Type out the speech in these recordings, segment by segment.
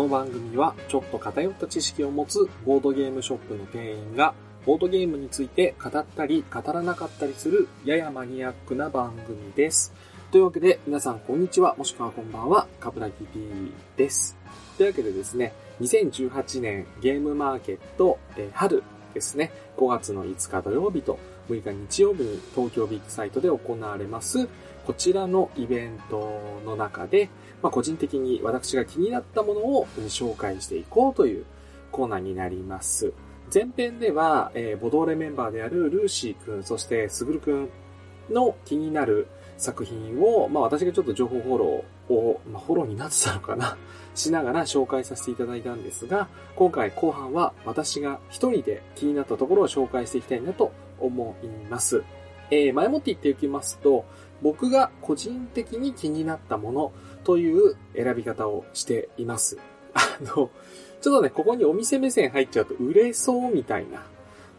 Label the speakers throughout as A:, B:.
A: この番組はちょっと偏った知識を持つボードゲームショップの店員がボードゲームについて語ったり語らなかったりするややマニアックな番組です。というわけで皆さんこんにちはもしくはこんばんは、カプラ PP です。というわけでですね、2018年ゲームマーケット、え春ですね、5月の5日土曜日と6日日曜日に東京ビッグサイトで行われます、こちらのイベントの中で、まあ、個人的に私が気になったものを紹介していこうというコーナーになります。前編では、えーボドーレメンバーであるルーシーくん、そしてスグルくんの気になる作品を、まあ私がちょっと情報フォローを、まあフォローになってたのかな？しながら紹介させていただいたんですが、今回後半は私が一人で気になったところを紹介していきたいなと思います。えー前もって言っておきますと、僕が個人的に気になったものという選び方をしています。あの、ちょっとね、ここにお店目線入っちゃうと売れそうみたいな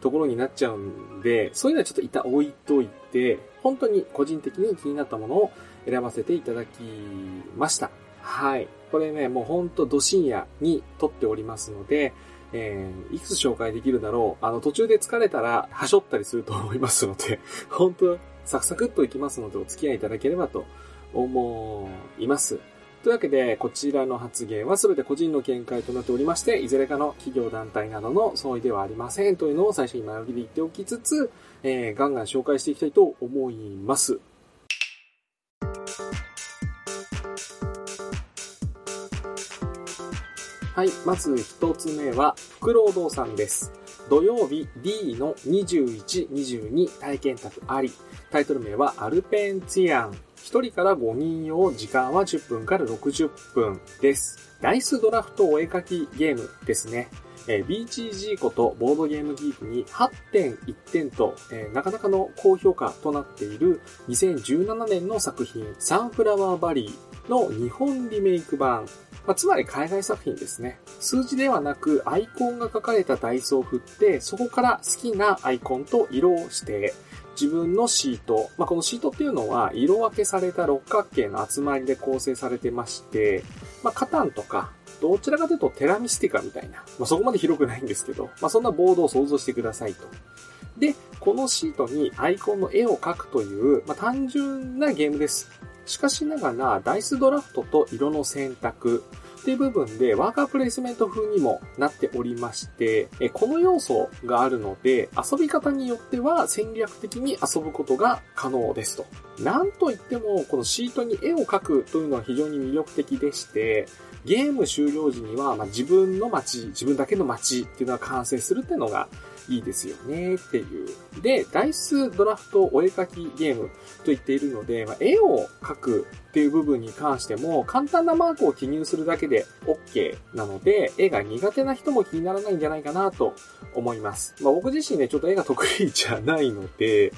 A: ところになっちゃうんで、そういうのはちょっと一旦置いといて、本当に個人的に気になったものを選ばせていただきました。はい。これね、もうほんとど深夜に撮っておりますので、えー、いくつ紹介できるだろう。あの、途中で疲れたら、はしょったりすると思いますので、本当サクサクっといきますので、お付き合いいただければと思います。というわけで、こちらの発言は全て個人の見解となっておりまして、いずれかの企業団体などの相違ではありませんというのを最初に前置きで言っておきつつ、えー、ガンガン紹介していきたいと思います。はい、まず一つ目は、福労堂さんです。土曜日 D の21、22体験宅あり。タイトル名はアルペンツィアン。1人から5人用、時間は10分から60分です。ダイスドラフトお絵かきゲームですね。えー BGG ことボードゲームギークに8.1点と、えーなかなかの高評価となっている2017年の作品サンフラワーバリーの日本リメイク版。まあ、つまり海外作品ですね。数字ではなくアイコンが書かれたダイスを振って、そこから好きなアイコンと色をして、自分のシート、まあ、このシートっていうのは色分けされた六角形の集まりで構成されてまして、まあ、カタンとか、どちらかというとテラミスティカみたいな、まあ、そこまで広くないんですけど、まあ、そんなボードを想像してくださいと。で、このシートにアイコンの絵を描くという、まあ、単純なゲームです。しかしながら、ダイスドラフトと色の選択っていう部分でワーカープレイスメント風にもなっておりまして、えこの要素があるので、遊び方によっては戦略的に遊ぶことが可能ですと。なんといっても、このシートに絵を描くというのは非常に魅力的でして、ゲーム終了時には、まあ、自分の街、自分だけの街っていうのが完成するっていうのがいいですよねっていう。で、ダイスドラフトお絵描きゲームと言っているので、まあ、絵を描くっていう部分に関しても、簡単なマークを記入するだけで OK なので、絵が苦手な人も気にならないんじゃないかなと思います。まあ、僕自身ね、ちょっと絵が得意じゃないので、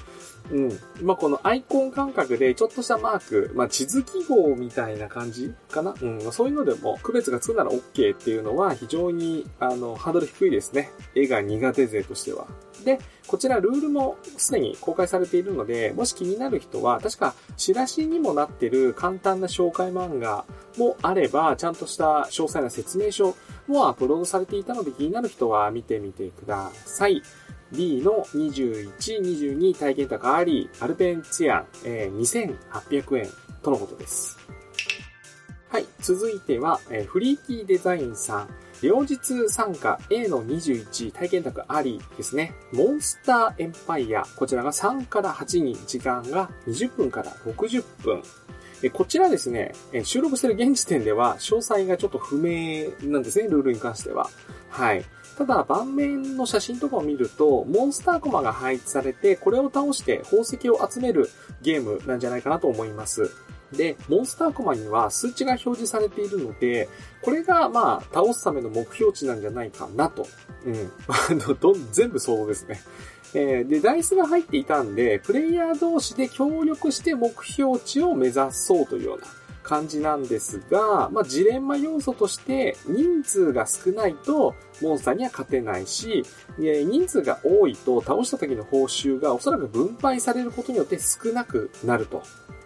A: うん。まあ、このアイコン感覚でちょっとしたマーク、まあ、地図記号みたいな感じかな？うん。そういうのでも区別がつくなら OK っていうのは非常に、あの、ハードル低いですね。絵が苦手勢としては。で、こちらルールもすでに公開されているので、もし気になる人は、確かチラシにもなってる簡単な紹介漫画もあれば、ちゃんとした詳細な説明書もアップロードされていたので気になる人は見てみてください。D の21、22体験高あり、アルペンツィア、えー2800円とのことです。はい。続いては、えーフリーキーデザインさん。両日参加 A の21体験宅ありですね。モンスターエンパイア。こちらが3から8に時間が20分から60分。えこちらですね、え収録してる現時点では詳細がちょっと不明なんですね、ルールに関しては。はい。ただ、盤面の写真とかを見ると、モンスターコマが配置されて、これを倒して宝石を集めるゲームなんじゃないかなと思います。で、モンスターコマには数値が表示されているので、これがまあ、倒すための目標値なんじゃないかなと。うん。あの、ど、全部想像ですね。えーで、ダイスが入っていたんで、プレイヤー同士で協力して目標値を目指そうというような感じなんですが、まあ、ジレンマ要素として人数が少ないとモンスターには勝てないし、え人数が多いと倒した時の報酬がおそらく分配されることによって少なくなると。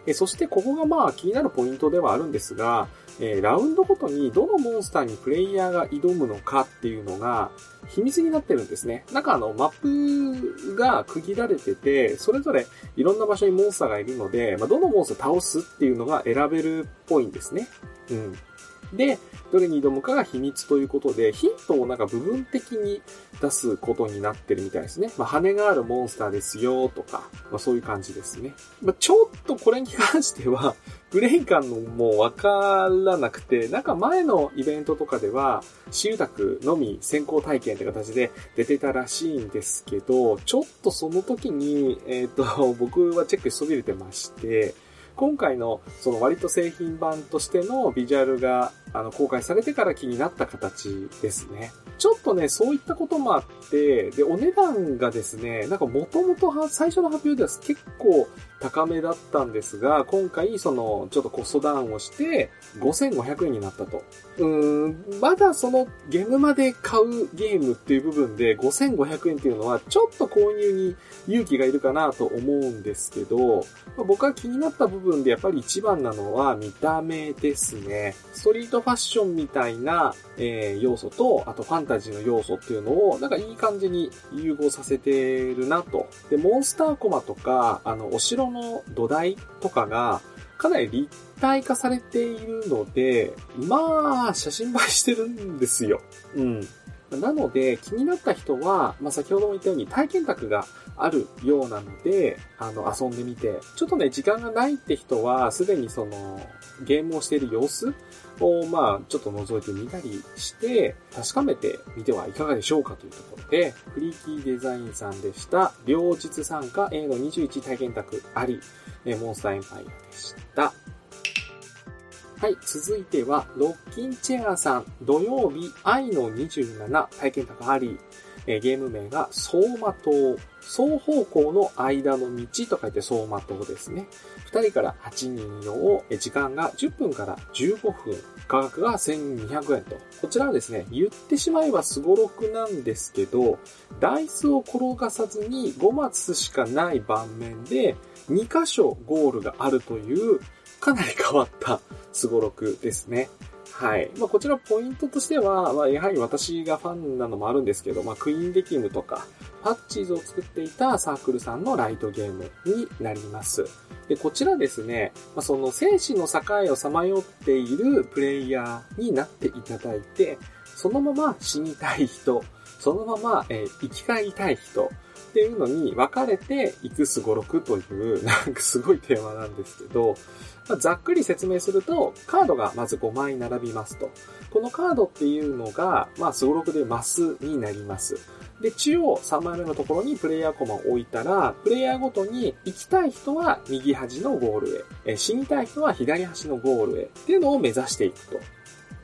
A: えそしてここがまあ気になるポイントではあるんですが、えー、ラウンドごとにどのモンスターにプレイヤーが挑むのかっていうのが秘密になってるんですね。なんかあの、マップが区切られてて、それぞれいろんな場所にモンスターがいるので、まあ、どのモンスター倒すっていうのが選べるっぽいんですね。うん。で、どれに挑むかが秘密ということで、ヒントをなんか部分的に出すことになってるみたいですね。まあ、羽があるモンスターですよとか、まあ、そういう感じですね。まあ、ちょっとこれに関しては、ブレイ感のもうわからなくて、なんか前のイベントとかでは、シユタクのみ先行体験って形で出てたらしいんですけど、ちょっとその時に、えっ、ー、と、僕はチェックしそびれてまして、今回のその割と製品版としてのビジュアルがあの公開されてから気になった形ですね。ちょっとね、そういったこともあって、で、お値段がですね、なんかもともと最初の発表では結構高めだったんですが、今回そのちょっとコストダウンをして5500円になったと。うん、まだそのゲームまで買うゲームっていう部分で5500円っていうのはちょっと購入に勇気がいるかなと思うんですけど、ま、僕は気になった部分でやっぱり一番なのは見た目ですね。ストリートファッションみたいな、えー、要素と、あとファンタジーの要素っていうのを、なんかいい感じに融合させてるなと。で、モンスターコマとか、あの、お城の土台とかが、かなり立体化されているので、まあ、写真映えしてるんですよ。うん。なので、気になった人は、まあ、先ほども言ったように体験宅があるようなので、あの、遊んでみて、ちょっとね、時間がないって人は、すでにその、ゲームをしている様子を、まあ、ちょっと覗いてみたりして、確かめてみてはいかがでしょうかというところで、フリーキーデザインさんでした、両日参加 A の21体験宅あり、モンスターエンパイアでした。はい、続いては、ロッキンチェアさん、土曜日、愛の27体験宅あり、えゲーム名が走馬灯。双方向の間の道と書いて走馬灯ですね。2人から8人用、時間が10分から15分、価格が1200円と。こちらはですね、言ってしまえばすごろくなんですけど、ダイスを転がさずに5マスしかない盤面で、2箇所ゴールがあるという、かなり変わったすごろくですね。はい。まあ、こちらポイントとしては、まあ、やはり私がファンなのもあるんですけど、まあ、クイーンデキムとか、パッチーズを作っていたサークルさんのライトゲームになります。で、こちらですね、まあ、その生死の境をさまよっているプレイヤーになっていただいて、そのまま死にたい人、そのまま、えー、生き返りたい人、っていうのに分かれていくすごろくという、なんかすごいテーマなんですけど、まあ、ざっくり説明すると、カードがまず5枚並びますと。このカードっていうのが、まあ、すごろくでマスになります。で、中央3枚目のところにプレイヤーコマを置いたら、プレイヤーごとに行きたい人は右端のゴールへ、死にたい人は左端のゴールへっていうのを目指していくと。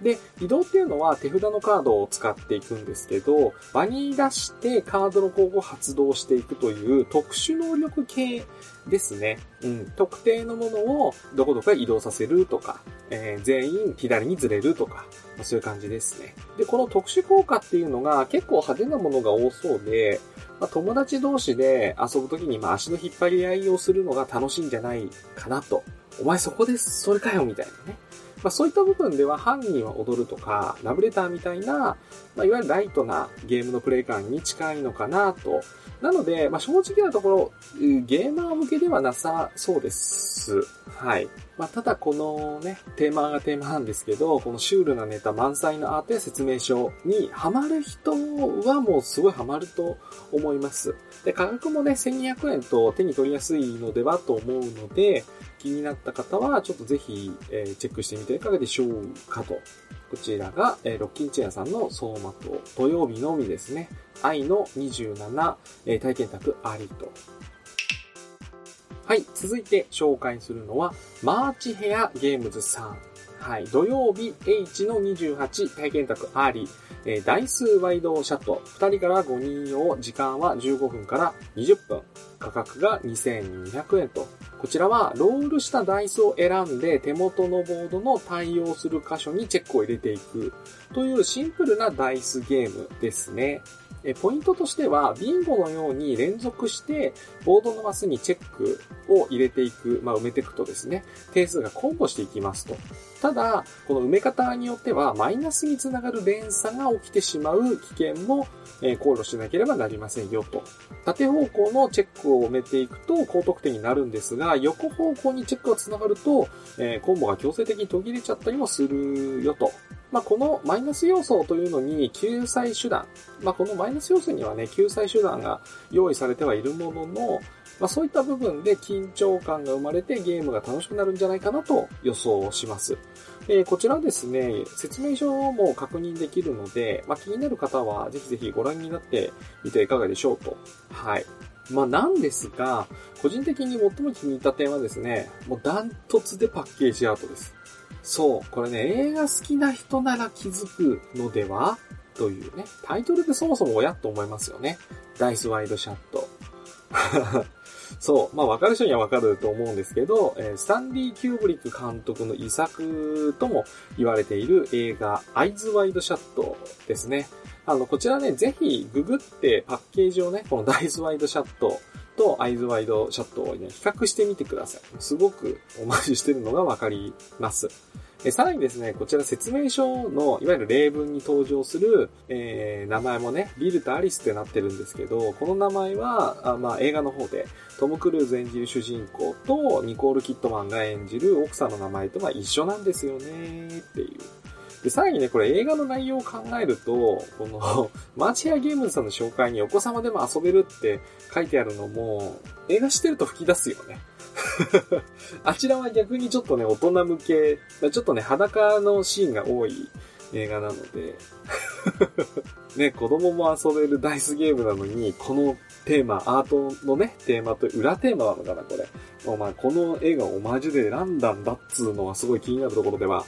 A: で、移動っていうのは手札のカードを使っていくんですけど、場に出してカードの候補を発動していくという特殊能力系ですね。うん。特定のものをどこどこへ移動させるとか、えー、全員左にずれるとか、そういう感じですね。で、この特殊効果っていうのが結構派手なものが多そうで、まあ、友達同士で遊ぶときにまあ足の引っ張り合いをするのが楽しいんじゃないかなと。お前そこで、それかよ、みたいなね。まあ、そういった部分では犯人は踊るとか、ラブレターみたいな、まあ、いわゆるライトなゲームのプレイ感に近いのかなと。なので、まあ、正直なところ、ゲーマー向けではなさそうです。はい。まあ、ただこのね、テーマがテーマなんですけど、このシュールなネタ満載のアートや説明書にハマる人はもうすごいハマると思います。で、価格もね、1200円と手に取りやすいのではと思うので、気になった方は、ちょっとぜひ、えー、チェックしてみていかがでしょうかと。こちらが、えー、ロッキンチェアさんの走馬灯。土曜日のみですね。愛の27、えー、体験宅ありと。はい、続いて紹介するのは、マーチヘアゲームズさん。はい、土曜日 H の28体験宅あり、えー、台数ワイドシャット、2人から5人用、時間は15分から20分、価格が2200円と。こちらはロールしたダイスを選んで手元のボードの対応する箇所にチェックを入れていくというシンプルなダイスゲームですね。えポイントとしては、ビンゴのように連続して、ボードのマスにチェックを入れていく、まあ、埋めていくとですね、定数がコンボしていきますと。ただ、この埋め方によっては、マイナスにつながる連鎖が起きてしまう危険も、え考慮しなければなりませんよと。縦方向のチェックを埋めていくと高得点になるんですが、横方向にチェックがつながると、えコンボが強制的に途切れちゃったりもするよと。まあ、このマイナス要素というのに救済手段、まあ、このマイナス要素にはね、救済手段が用意されてはいるものの、まあ、そういった部分で緊張感が生まれてゲームが楽しくなるんじゃないかなと予想します。えー、こちらですね、説明書も確認できるので、まあ、気になる方はぜひぜひご覧になってみてはいかがでしょうと。はい。まあ、なんですが、個人的に最も気に入った点はですね、もうダントツでパッケージアートです。そう、これね、映画好きな人なら気づくのでは？というね、タイトルでそもそもおやと思いますよね。ダイスワイドシャット。そう。まあ、わかる人にはわかると思うんですけど、えー、スタンリー・キューブリック監督の遺作とも言われている映画、アイズ・ワイド・シャットですね。あの、こちらね、ぜひググってパッケージをね、このダイス・ワイド・シャットとアイズワイドシャットをね、比較してみてください。すごくオマージュしてるのがわかります。えさらにですね、こちら説明書の、いわゆる例文に登場する、えー、名前もね、ビルとアリスってなってるんですけど、この名前は、あまあ、映画の方で、トム・クルーズ演じる主人公と、ニコール・キットマンが演じる奥さんの名前とは一緒なんですよね、っていう。で、さらにね、これ映画の内容を考えると、この、マーチアゲームズさんの紹介にお子様でも遊べるって書いてあるのも、映画してると吹き出すよね。あちらは逆にちょっとね、大人向け、ちょっとね、裸のシーンが多い映画なので ね、子供も遊べるダイスゲームなのに、このテーマ、アートのね、テーマと裏テーマなのかな、これ。お前、この映画をオマージュで選んだんだっつうのはすごい気になるところでは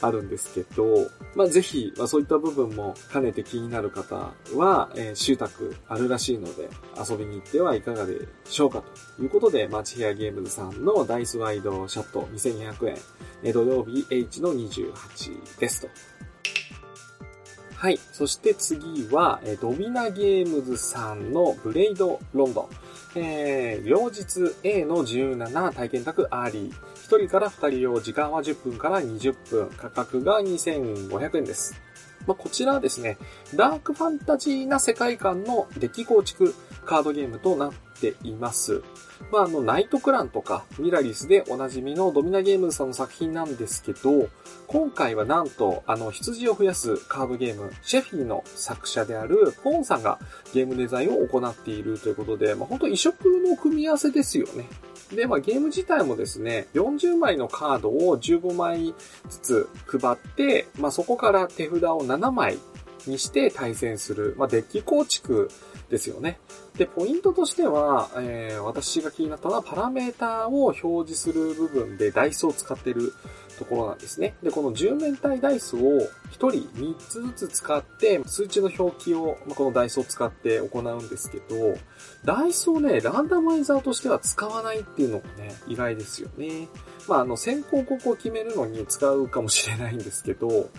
A: あるんですけど、まあ、ぜひ、まあ、そういった部分も兼ねて気になる方は、えー、集宅あるらしいので、遊びに行ってはいかがでしょうかということで、マチヘアゲームズさんのダイスワイドシャット2200円、えー、土曜日 H の28ですと。はい。そして次は、えー、ドミナゲームズさんのブレイドロンドン。えー、両日 A の17体験宅アーリー。1人から2人用、時間は10分から20分、価格が2500円です。まあ、こちらはですね、ダークファンタジーな世界観のデッキ構築カードゲームとなっています。まあ、あの、ナイトクランとかミラリスでおなじみのドミナゲームズさんの作品なんですけど、今回はなんと、あの、羊を増やすカードゲーム、シェフィーの作者であるポンさんがゲームデザインを行っているということで、まあ、本当異色の組み合わせですよね。で、まあ、ゲーム自体もですね、40枚のカードを15枚ずつ配って、まあ、そこから手札を7枚にして対戦する、まあ、デッキ構築ですよね。で、ポイントとしては、えー、私が気になったのはパラメーターを表示する部分でダイスを使ってるところなんですね。で、この10面体ダイスを1人3つずつ使って、数値の表記を、このダイスを使って行うんですけど、ダイスをね、ランダマイザーとしては使わないっていうのがね、意外ですよね。まあ、あの、先行ここを決めるのに使うかもしれないんですけど、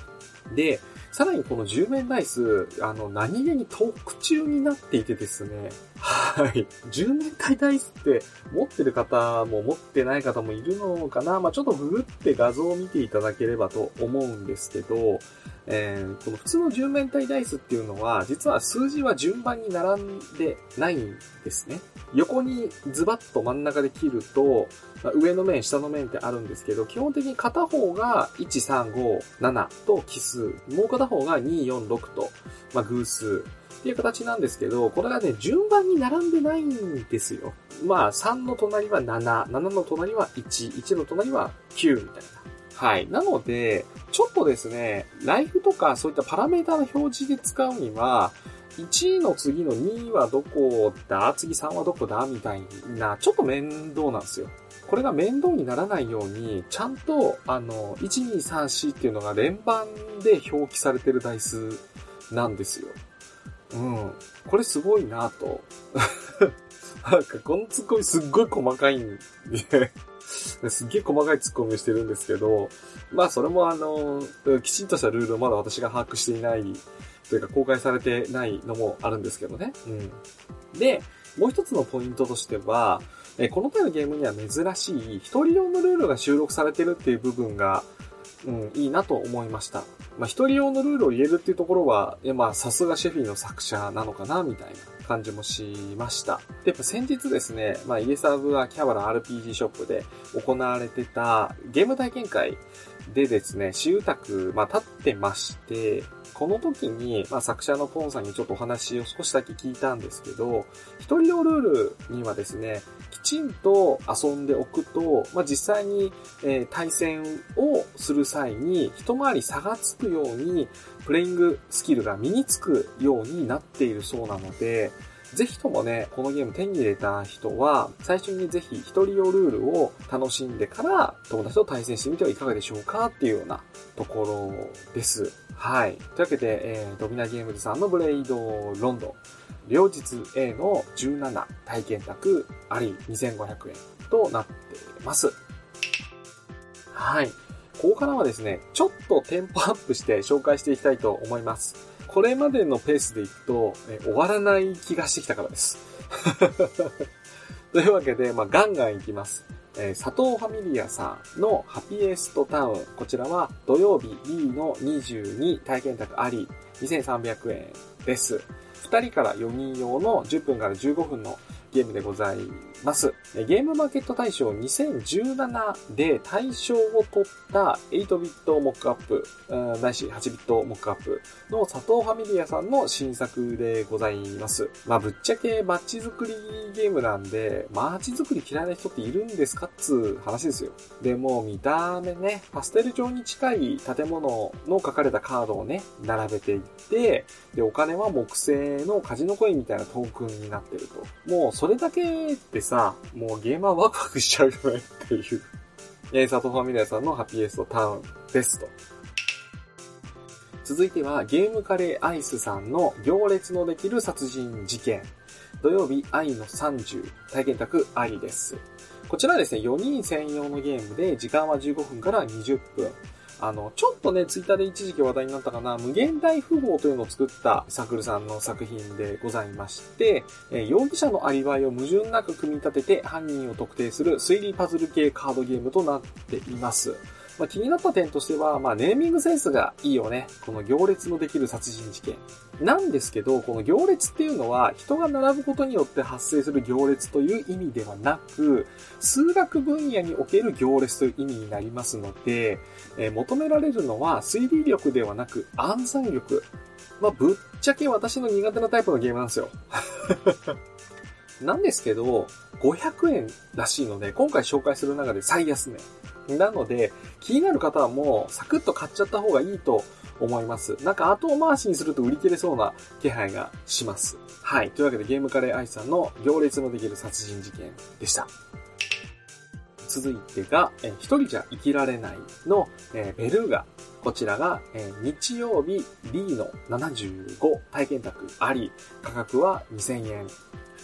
A: で、さらにこの10面ダイス、あの、何気に特注になっていてですね、はい。10面体ダイスって持ってる方も持ってない方もいるのかなまあちょっとググって画像を見ていただければと思うんですけど、えー、この普通の10面体ダイスっていうのは、実は数字は順番に並んでないんですね。横にズバッと真ん中で切ると、上の面、下の面ってあるんですけど、基本的に片方が1、3、5、7と奇数、もう片方が2、4、6と、まあ、偶数っていう形なんですけど、これがね、順番に並んでないんですよ。まあ、3の隣は7、7の隣は1、1の隣は9みたいな。はい。なので、ちょっとですね、ライフとかそういったパラメータの表示で使うには、1位の次の2はどこだ？次3はどこだ？みたいな、ちょっと面倒なんですよ。これが面倒にならないように、ちゃんと、あの、1、2、3、4っていうのが連番で表記されてる台数なんですよ。うん。これすごいなと。なんか、このツッコミすっごい細かいんで すっげえ細かいツッコミをしてるんですけど、まあそれもあの、きちんとしたルールをまだ私が把握していないというか公開されてないのもあるんですけどね。うん。で、もう一つのポイントとしては、えこの手のゲームには珍しい一人用のルールが収録されてるっていう部分が、うん、いいなと思いました。まあ、一人用のルールを入れるっていうところは、いやまあ、さすがシェフィーの作者なのかな、みたいな感じもしました。で、やっぱ先日ですね、まあ、イエサーブはキャバラ RPG ショップで行われてたゲーム体験会でですね、私有宅、まあ、立ってまして、この時に、まあ、作者のポンさんにちょっとお話を少しだけ聞いたんですけど、一人用ルールにはですね、きちんと遊んでおくと、まあ、実際に、えー、対戦をする際に一回り差がつくように、プレイングスキルが身につくようになっているそうなので、ぜひともね、このゲーム手に入れた人は、最初にぜひ一人用ルールを楽しんでから、友達と対戦してみてはいかがでしょうかっていうようなところです。はい。というわけで、えー、ドミナゲームズさんのブレイドロンド、両日 A の17体験宅あり2500円となっています。はい。ここからはですね、ちょっとテンポアップして紹介していきたいと思います。これまでのペースでいくと、え終わらない気がしてきたからです。というわけで、まあ、ガンガンいきます。えー、佐藤ファミリアさんのハピエストタウン。こちらは土曜日 B の22体験宅あり2300円です。2人から4人用の10分から15分のゲームでございます。ゲームマーケット大賞2017で大賞を取った8ビットモックアップ、ないし8ビットモックアップの佐藤ファミリアさんの新作でございます。まあぶっちゃけマッチ作りゲームなんで、マッチ作り嫌いな人っているんですかっつう話ですよ。でも見た目ね、パステル状に近い建物の書かれたカードをね、並べていって、で、お金は木製のカジノコインみたいなトークンになってると。もうそれだけでさ、もうゲーマーワクワクしちゃうよねっていう。えー、佐藤ファミリアさんのハッピーエストタウンですと。続いては、ゲームカレーアイスさんの行列のできる殺人事件。土曜日、愛の30、体験宅ありです。こちらですね、4人専用のゲームで、時間は15分から20分。あの、ちょっとね、ツイッターで一時期話題になったかな、無限大富豪というのを作ったサクルさんの作品でございまして、え容疑者のアリバイを矛盾なく組み立てて犯人を特定する推理パズル系カードゲームとなっています。まあ、気になった点としては、まあ、ネーミングセンスがいいよね。この行列のできる殺人事件。なんですけど、この行列っていうのは、人が並ぶことによって発生する行列という意味ではなく、数学分野における行列という意味になりますので、えー、求められるのは推理力ではなく暗算力。まあ、ぶっちゃけ私の苦手なタイプのゲームなんですよ。なんですけど、500円らしいので、今回紹介する中で最安値。なので、気になる方はもう、サクッと買っちゃった方がいいと思います。なんか後回しにすると売り切れそうな気配がします。はい。というわけでゲームカレーアイスさんの行列のできる殺人事件でした。続いてが、え一人じゃ生きられないの、えベルーガ。こちらが、え日曜日 B の75体験宅あり、価格は2000円。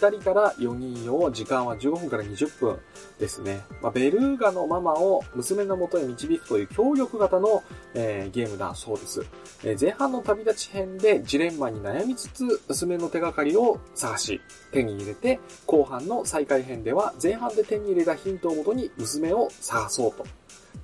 A: 2人から4人用、時間は15分から20分ですね。まあ、ベルーガのママを娘の元へ導くという協力型の、えー、ゲームだそうです、えー、前半の旅立ち編でジレンマに悩みつつ、娘の手がかりを探し、手に入れて、後半の再開編では前半で手に入れたヒントをもとに娘を探そうと。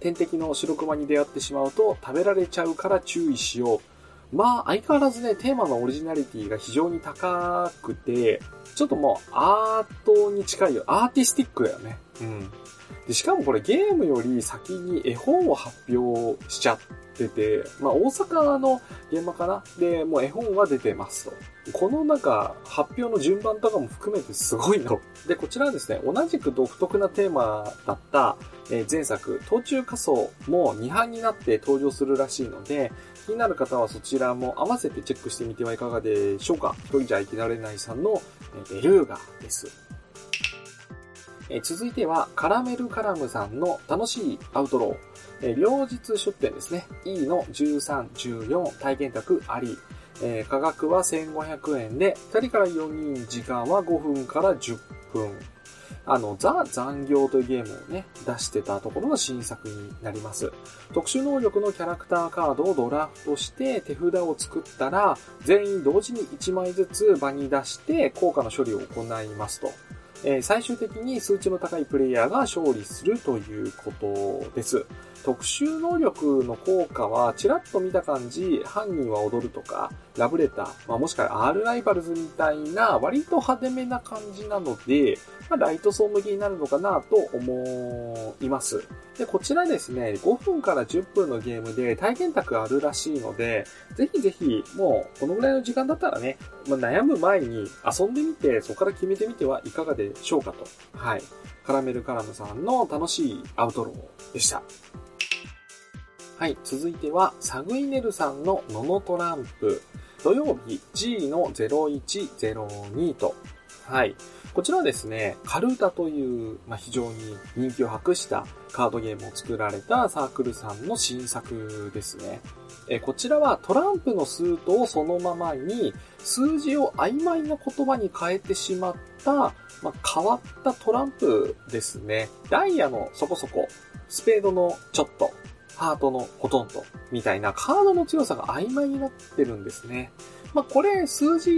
A: 天敵の白熊に出会ってしまうと食べられちゃうから注意しようまあ、相変わらずね、テーマのオリジナリティが非常に高くて、ちょっともうアートに近いよ。アーティスティックだよね。うん。で、しかもこれゲームより先に絵本を発表しちゃってて、まあ大阪の現場かな？で、もう絵本は出てますと。このなんか発表の順番とかも含めてすごいの。で、こちらはですね、同じく独特なテーマだった、えー、前作、途中仮想も2版になって登場するらしいので、気になる方はそちらも合わせてチェックしてみてはいかがでしょうか。一人じゃ生きられないさんのベルーガです。え続いては、カラメルカラムさんの楽しいアウトロー。え両日出店ですね。E の13、14体験宅あり。え価格は1500円で、2人から4人時間は5分から10分。あの、ザ・残業というゲームをね、出してたところの新作になります。特殊能力のキャラクターカードをドラフトして手札を作ったら、全員同時に1枚ずつ場に出して効果の処理を行いますと。えー、最終的に数値の高いプレイヤーが勝利するということです。特殊能力の効果は、ちらっと見た感じ、犯人は踊るとか、ラブレター、まあ、もしくは R ライバルズみたいな、割と派手めな感じなので、まあ、ライト層向きになるのかなと思います。で、こちらですね、5分から10分のゲームで体験卓あるらしいので、ぜひぜひ、もう、このぐらいの時間だったらね、まあ、悩む前に遊んでみて、そこから決めてみてはいかがでしょうかと。はい。カラメルカラムさんの楽しいアウトローでした。はい、続いては、サグイネルさんのノノトランプ。土曜日 G の0102と。はい。こちらはですね、カルータという、まあ、非常に人気を博したカードゲームを作られたサークルさんの新作ですね。えこちらはトランプのスートをそのままに数字を曖昧な言葉に変えてしまった、まあ、変わったトランプですね。ダイヤのそこそこ、スペードのちょっと、ハートのほとんどみたいなカードの強さが曖昧になってるんですね。まあ、これ数字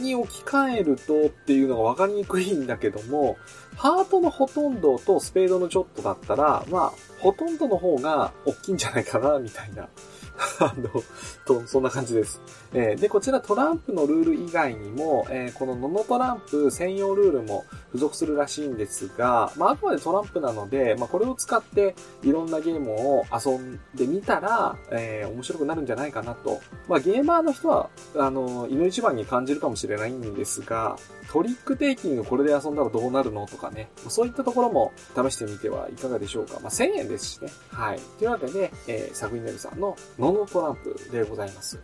A: に置き換えるとっていうのがわかりにくいんだけども、ハートのほとんどとスペードのちょっとだったら、まあ、ほとんどの方が大きいんじゃないかな、みたいな あの、と、そんな感じです。えー、で、こちらトランプのルール以外にも、えー、このノノトランプ専用ルールも付属するらしいんですが、まあ、あくまでトランプなので、まあ、これを使っていろんなゲームを遊んでみたら、えー、面白くなるんじゃないかなと。まあ、ゲーマーの人は、あの、犬一番に感じるかもしれないんですが、トリックテイキングこれで遊んだらどうなるのとかね、そういったところも試してみてはいかがでしょうか。まあ、1000円ですしね。はい。というわけで、えー、サグイネルさんのノノトランプでございます。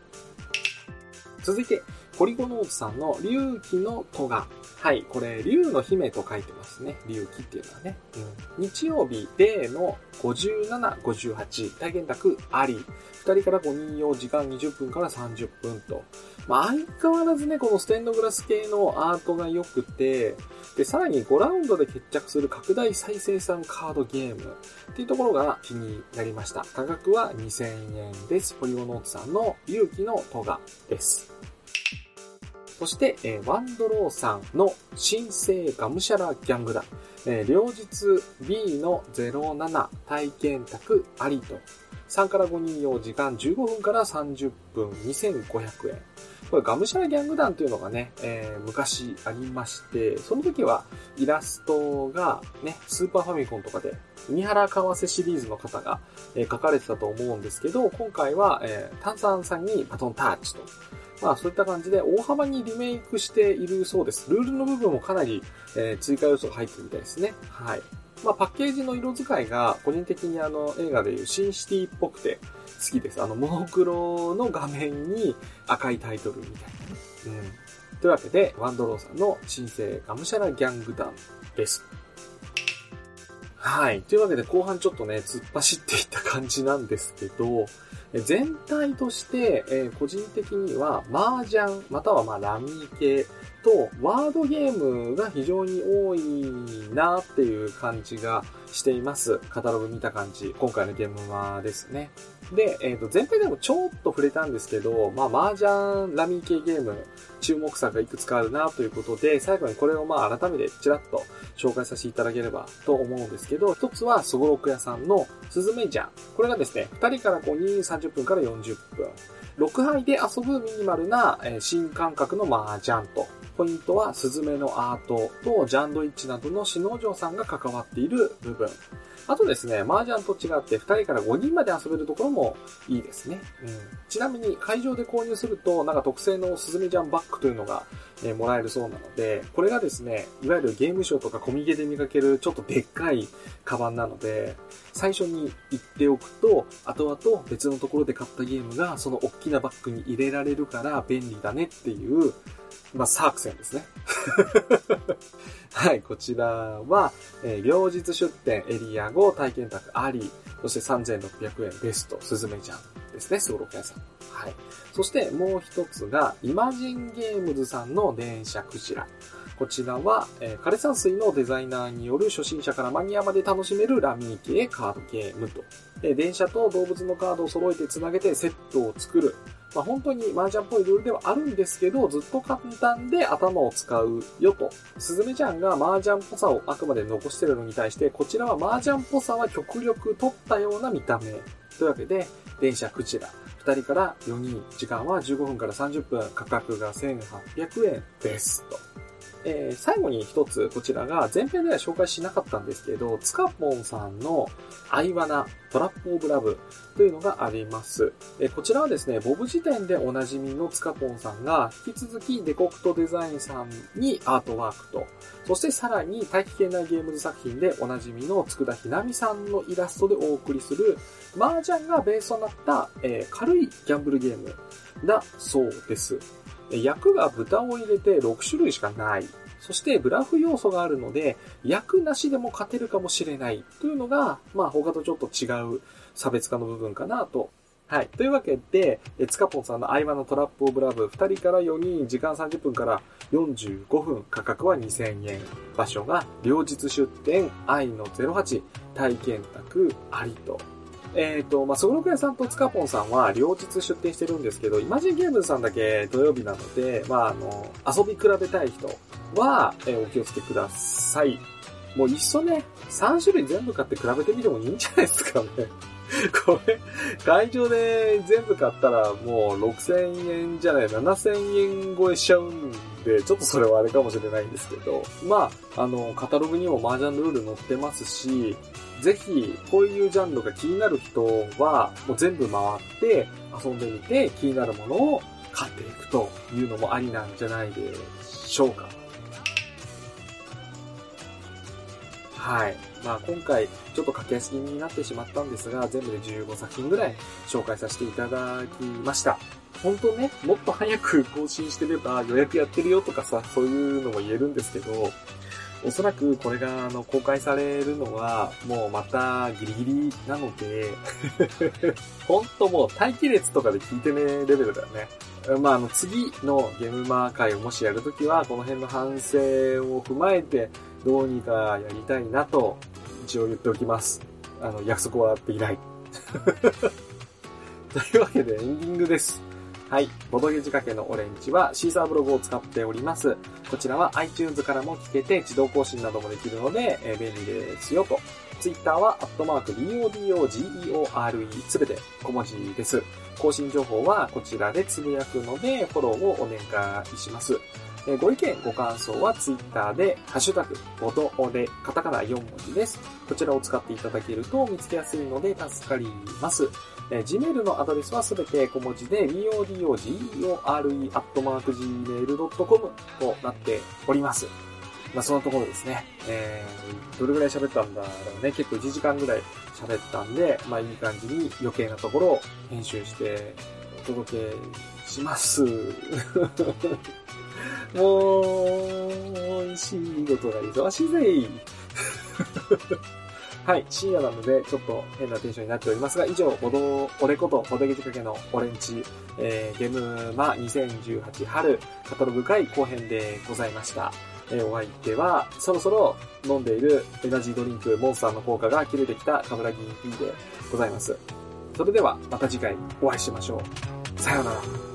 A: 続いて、ポリゴノーズさんの竜気のトガ。はい、これ、竜の姫と書いてますね。竜気っていうのはね。うん、日曜日、例の57、58、体験宅あり。2人から5人用時間20分から30分と。まあ、相変わらずね、このステンドグラス系のアートが良くて、で、さらに5ラウンドで決着する拡大再生産カードゲームっていうところが気になりました。価格は2000円です。ポリゴノートさんの勇気のトガです。そして、えー、ワンドローさんの新生ガムシャラギャングだ。えー、両日 B の07体験宅ありと。3から5人用時間15分から30分2500円。これガムシャラギャング団というのがね、えー、昔ありまして、その時はイラストがね、スーパーファミコンとかで、三原川瀬シリーズの方が、えー、書かれてたと思うんですけど、今回は、えー、炭酸さんにバトンタッチと。まあそういった感じで大幅にリメイクしているそうです。ルールの部分もかなり、えー、追加要素が入ってるみたいですね。はい。まあパッケージの色使いが個人的にあの映画でいうシンシティっぽくて好きです。あのモノクロの画面に赤いタイトルみたいな。うん。というわけで、ワンドローさんの新生ガムシャラギャング団です。はい。というわけで後半ちょっとね、突っ走っていった感じなんですけど、全体として、えー、個人的には、麻雀、またはまあラミー系と、ワードゲームが非常に多いなっていう感じがしています。カタログ見た感じ。今回のゲームはですね。で、えっ、ー、と、全体でもちょっと触れたんですけど、まあ、麻雀、ラミー系ゲーム、注目作がいくつかあるなということで、最後にこれをまあ、改めてちらっと紹介させていただければと思うんですけど、一つは、すごろく屋さんのスズメジャン。これがですね、2人から5人30分から40分。6杯で遊ぶミニマルな、えー、新感覚の麻雀と。ポイントは、スズメのアートとジャンドイッチなどの篠城さんが関わっている部分。あとですね、麻雀と違って2人から5人まで遊べるところもいいですね。うん、ちなみに会場で購入すると、なんか特製のスズメジャンバッグというのが、えー、もらえるそうなので、これがですね、いわゆるゲームショーとかコミケで見かけるちょっとでっかいカバンなので、最初に言っておくと、後々別のところで買ったゲームがその大きなバッグに入れられるから便利だねっていう、まあ、サークセンですね。はい、こちらは、えー、両日出店エリア後体験宅あり、そして3600円ベスト、スズメジャンですね、すごろく屋さん。はい。そしてもう一つが、イマジンゲームズさんの電車クジラ。こちらは、えー、枯山水のデザイナーによる初心者からマニアまで楽しめるラミー系カードゲームと。で、電車と動物のカードを揃えて繋げてセットを作る。まあ、本当に麻雀っぽいルールではあるんですけど、ずっと簡単で頭を使うよと。スズメちゃんが麻雀っぽさをあくまで残してるのに対して、こちらは麻雀っぽさは極力取ったような見た目。というわけで、電車クジラ。2人から4人、時間は15分から30分、価格が1800円ですと。えー、最後に一つ、こちらが前編では紹介しなかったんですけど、ツカポンさんのアイワナトラップオブラブというのがあります。えー、こちらはですね、ボブ時点でおなじみのツカポンさんが、引き続きデコクトデザインさんにアートワークと、そしてさらに大気圏内ゲームズ作品でおなじみの佃ひなみさんのイラストでお送りする、麻雀がベースとなった、えー、軽いギャンブルゲームだそうです。役が豚を入れて6種類しかない。そしてブラフ要素があるので、役なしでも勝てるかもしれないというのが、まあ他とちょっと違う差別化の部分かなと。はい。というわけで、ツカポンさんの合間のトラップオブラブ、2人から4人、時間30分から45分、価格は2000円。場所が、両日出店、愛の08、体験宅、ありとえっ、ー、と、まあ、そごろく屋さんとつかぽんさんは両日出店してるんですけど、イマジンゲームズさんだけ土曜日なので、まあ、あの、遊び比べたい人は、えー、お気をつけください。もういっそね、3種類全部買って比べてみてもいいんじゃないですかね。これ、会場で全部買ったらもう6000円じゃない、7000円超えしちゃうんで、ちょっとそれはあれかもしれないんですけど、まあ、あの、カタログにも麻雀ルール載ってますし、ぜひ、こういうジャンルが気になる人は、もう全部回って遊んでみて気になるものを買っていくというのもありなんじゃないでしょうか。はい。まあ今回ちょっと駆け足になってしまったんですが、全部で15作品ぐらい紹介させていただきました。本当ね、もっと早く更新してれば予約やってるよとかさ、そういうのも言えるんですけど、おそらくこれがあの公開されるのはもうまたギリギリなのでほんともう待機列とかで聞いてねレベルだよね。まあ、あの次のゲームマー会をもしやるときはこの辺の反省を踏まえてどうにかやりたいなと一応言っておきます。あの約束はできない。というわけでエンディングです。はい。ボドゲ仕掛けのオレンジはシーサーブログを使っております。こちらは iTunes からも聞けて自動更新などもできるので、えー、便利ですよと。Twitter は、アットマーク、BODOGEORE、すべて小文字です。更新情報はこちらでつぶやくので、フォローをお願いします。えご意見、ご感想は Twitter で、ハッシュタグ、ボドオレ、カタカナ4文字です。こちらを使っていただけると見つけやすいので助かります。えー、Gmail のアドレスはすべて小文字で bodogore.gmail.com となっております。まあ、そのところですね。えー、どれぐらい喋ったんだろうね。結構1時間ぐらい喋ったんで、まあ、いい感じに余計なところを編集してお届けします。もう、美味しいことが忙しいぜ はい、深夜なので、ちょっと変なテンションになっておりますが、以上、ボド、オレこと、ボドゲ仕掛けのオレンジ、えー、ゲームマ2018春、カタログ会後編でございました。えー、お相手は、そろそろ飲んでいるエナジードリンク、モンスターの効果が切れてきたカムラギン P でございます。それでは、また次回お会いしましょう。さようなら。